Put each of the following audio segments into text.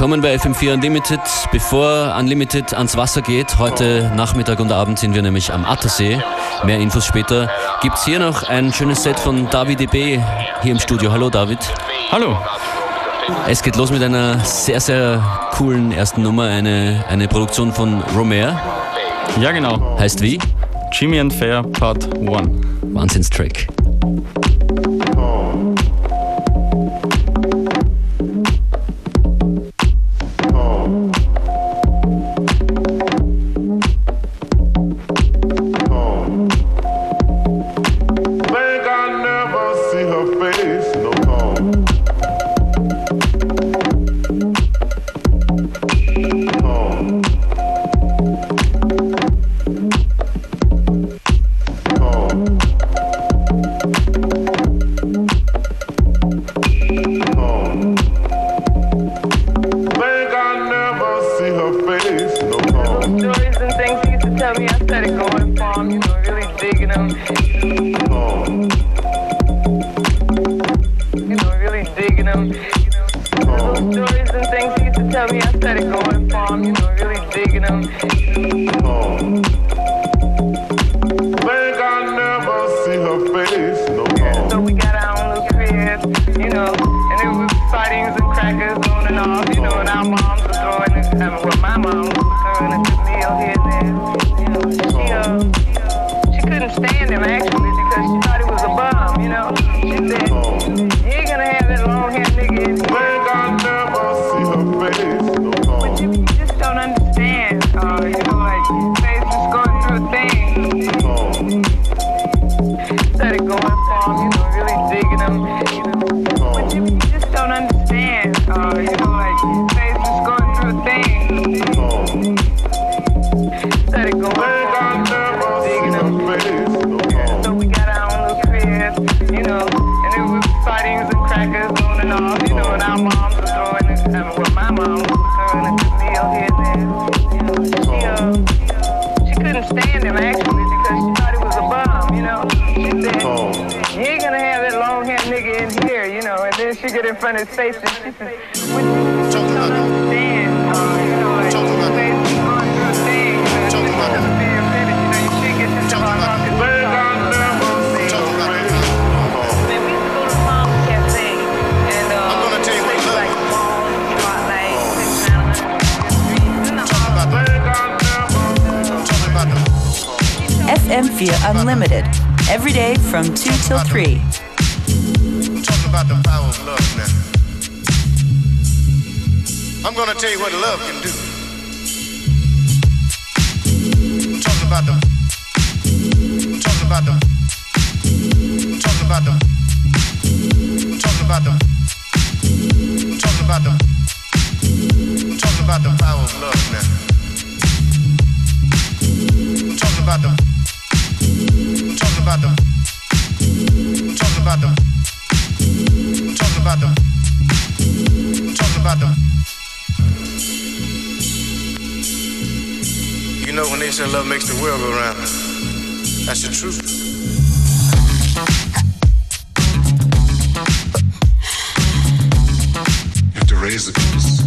Willkommen bei FM4 Unlimited. Bevor Unlimited ans Wasser geht, heute Nachmittag und Abend sind wir nämlich am Attersee. Mehr Infos später. Gibt es hier noch ein schönes Set von David E.B. hier im Studio. Hallo David. Hallo. Es geht los mit einer sehr, sehr coolen ersten Nummer, eine, eine Produktion von Romer. Ja, genau. Heißt wie? Jimmy and Fair Part 1. Wahnsinnstrack. You know what our moms are throwing and what my mom his face and M4 Unlimited, every day from 2 till 3. I'm gonna tell you what love can do. I'm Talking about the I'm talking about the I'm talking about the I'm talking about the I'm talking about the I'm talking about the power of love now. Talking about the Talk about them. Talk about them. Talk about them. Talk about them. You know when they say love makes the world go round, that's the truth. You have to raise the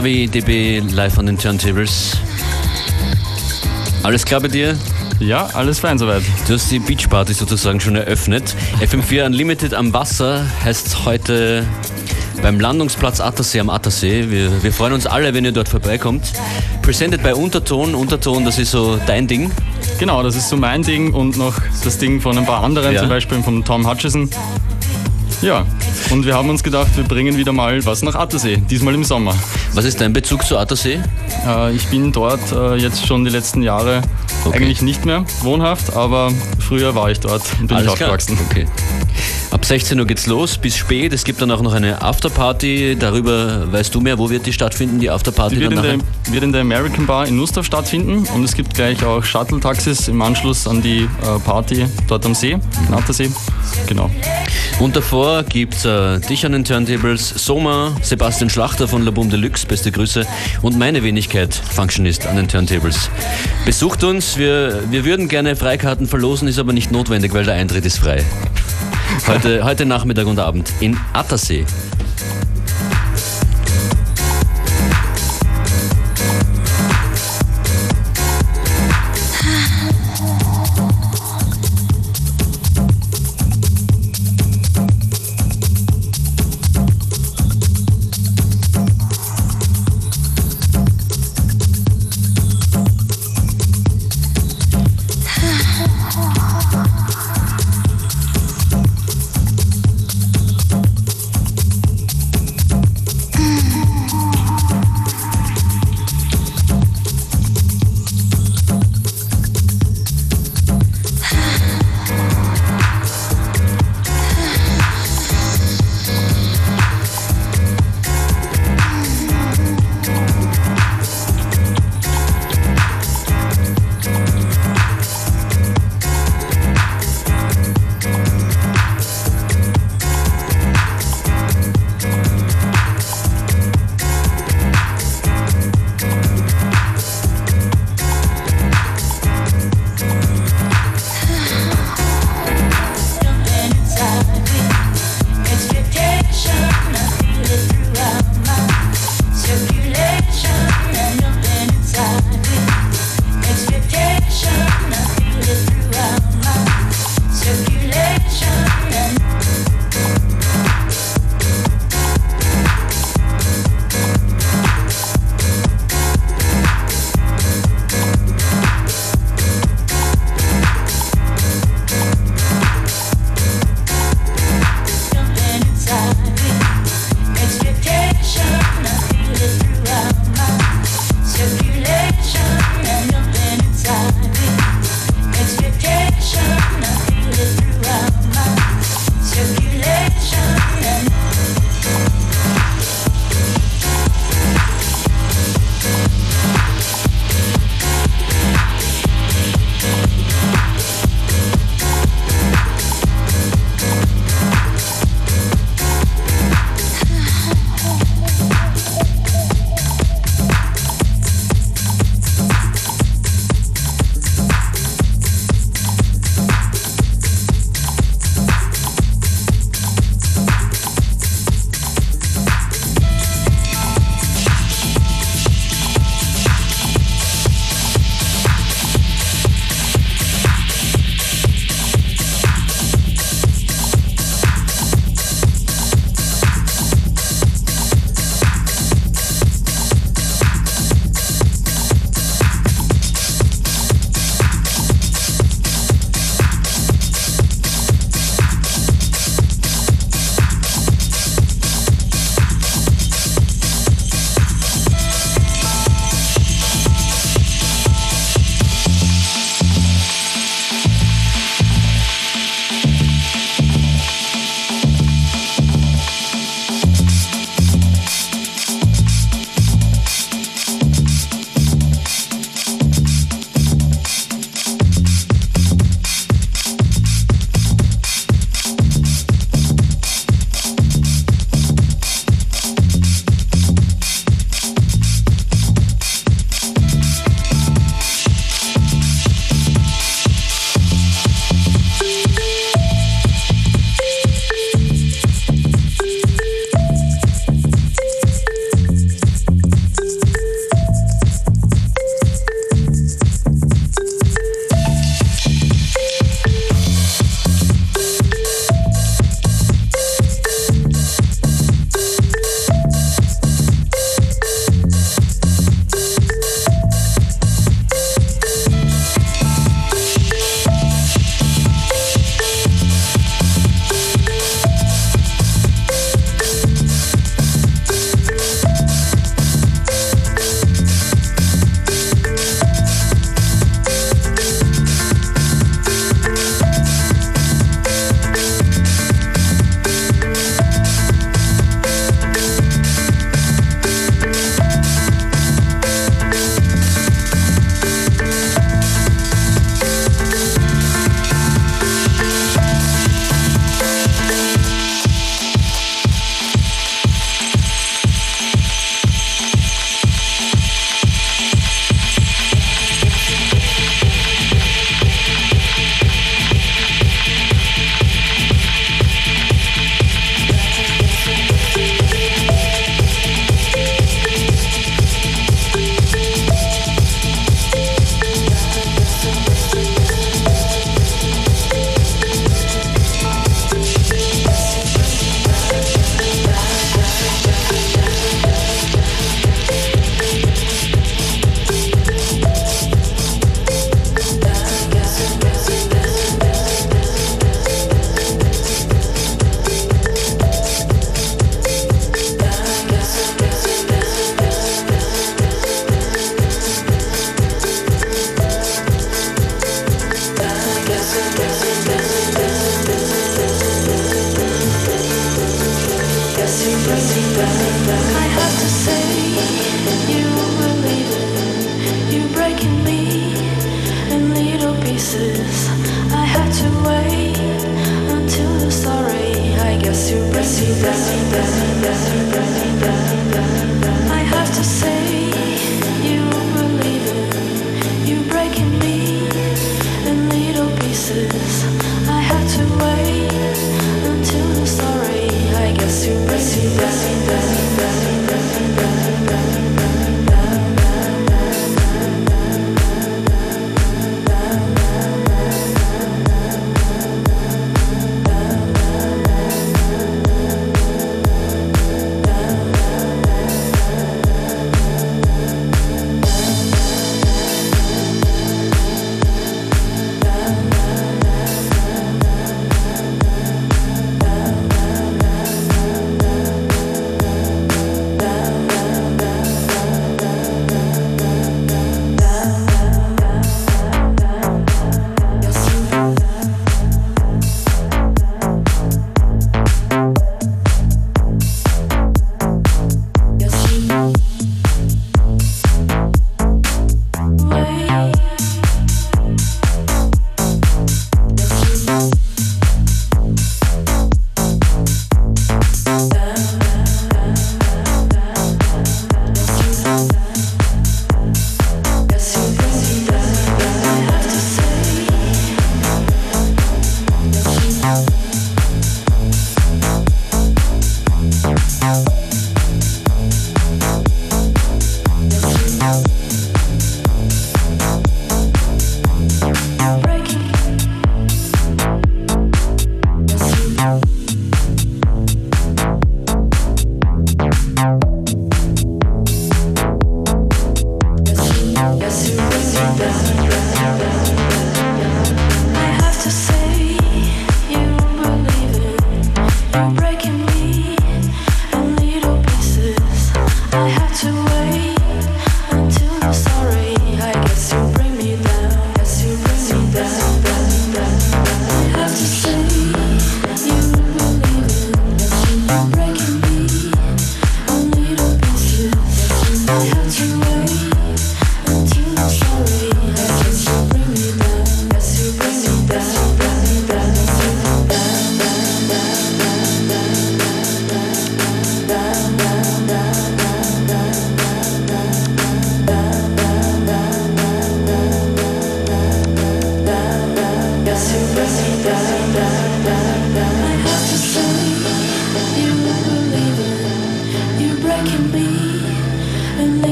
Und Davi DB live an den Turntables. Alles klar bei dir? Ja, alles fein soweit. Du hast die Beachparty sozusagen schon eröffnet. FM4 Unlimited am Wasser heißt heute beim Landungsplatz Attersee am Attersee. Wir, wir freuen uns alle, wenn ihr dort vorbeikommt. Presented bei Unterton. Unterton, das ist so dein Ding. Genau, das ist so mein Ding und noch das Ding von ein paar anderen, Ja. zum Beispiel von Tom Hutchison. Ja, und wir haben uns gedacht, wir bringen wieder mal was nach Attersee, diesmal im Sommer. Was ist dein Bezug zu Attersee? Äh, ich bin dort äh, jetzt schon die letzten Jahre Okay. eigentlich nicht mehr wohnhaft, aber früher war ich dort und bin ich Alles klar. aufgewachsen. Okay. Ab 16 Uhr geht's los, bis spät. Es gibt dann auch noch eine Afterparty. Darüber weißt du mehr. Wo wird die stattfinden, die Afterparty? Die wird dann in, der, wird in der American Bar in Nussdorf stattfinden und es gibt gleich auch Shuttle-Taxis im Anschluss an die äh, Party dort am See, in Attersee. Genau. Und davor gibt's äh, dich an den Turntables, Soma, Sebastian Schlachter von La Boom Deluxe, beste Grüße, und meine Wenigkeit, Functionist an den Turntables. Besucht uns, wir, wir würden gerne Freikarten verlosen, ist aber nicht notwendig, weil der Eintritt ist frei. Heute, heute Nachmittag und Abend in Attersee.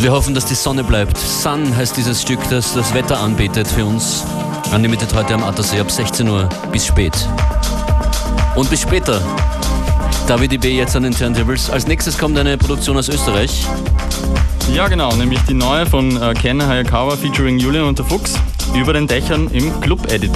Und wir hoffen, dass die Sonne bleibt. Sun heißt dieses Stück, das das Wetter anbetet für uns. Unlimited heute am Attersee ab 16 Uhr bis spät. Und bis später. David IB jetzt an den Turntables. Als nächstes kommt eine Produktion aus Österreich. Ja, genau, nämlich die neue von äh, Ken Hayakawa featuring Julian und der Fuchs über den Dächern im Club Edit.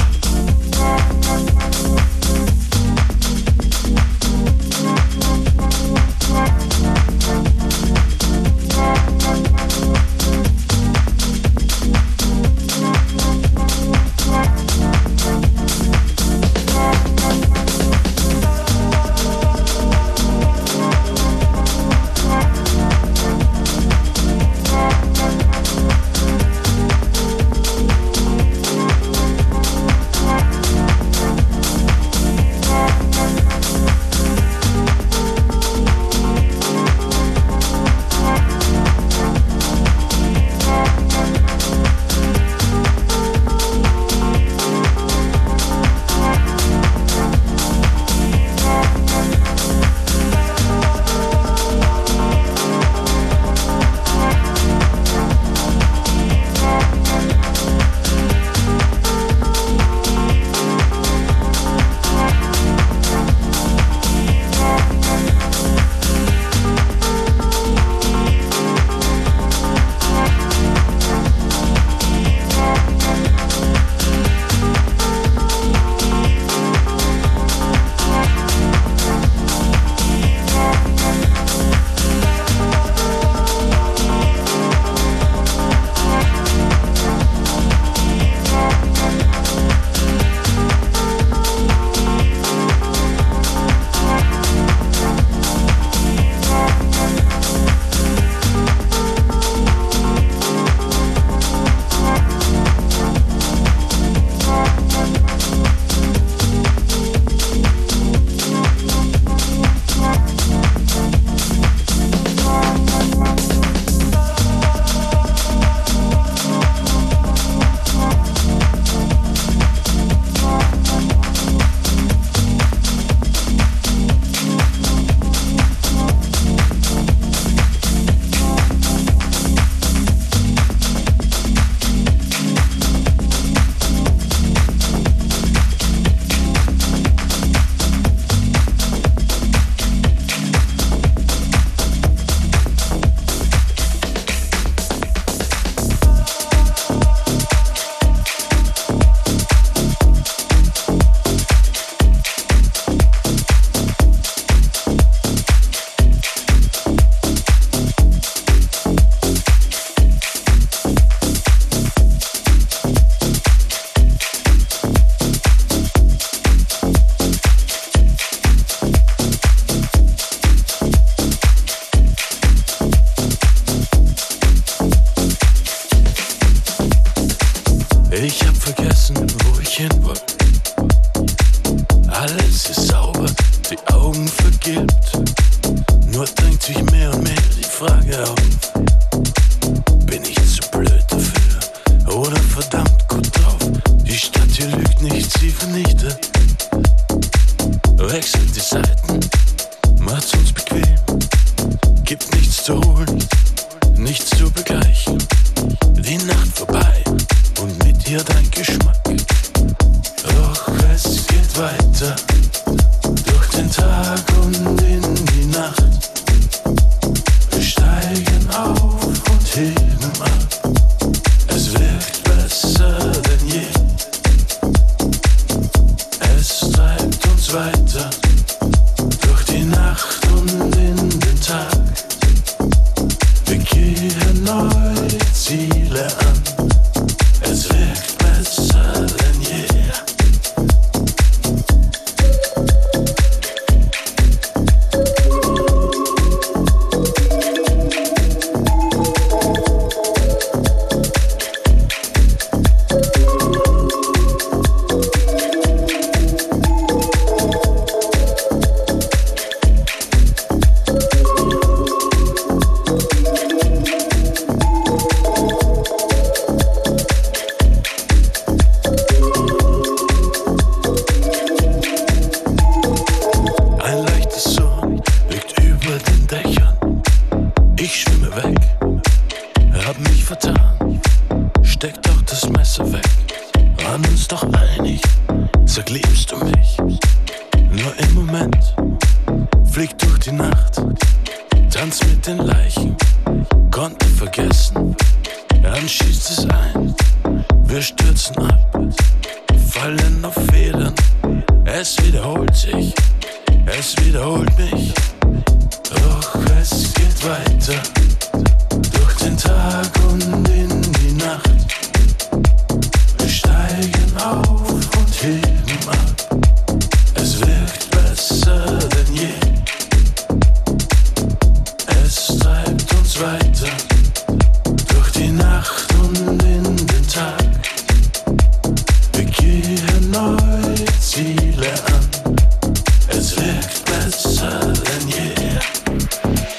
Neue Ziele an. Es wirkt besser denn je.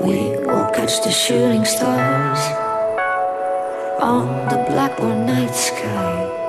We will catch the shooting stars on the blackboard night sky.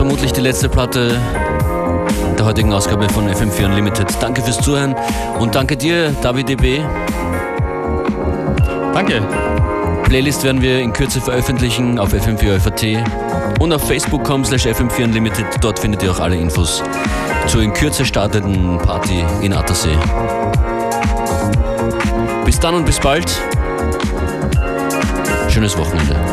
Vermutlich die letzte Platte der heutigen Ausgabe von FM4 Unlimited. Danke fürs Zuhören und danke dir, David DB. Danke. Playlist werden wir in Kürze veröffentlichen auf fm4 und auf facebook.com slash fm4 Unlimited. Dort findet ihr auch alle Infos zur in Kürze startenden Party in Attersee. Bis dann und bis bald. Schönes Wochenende.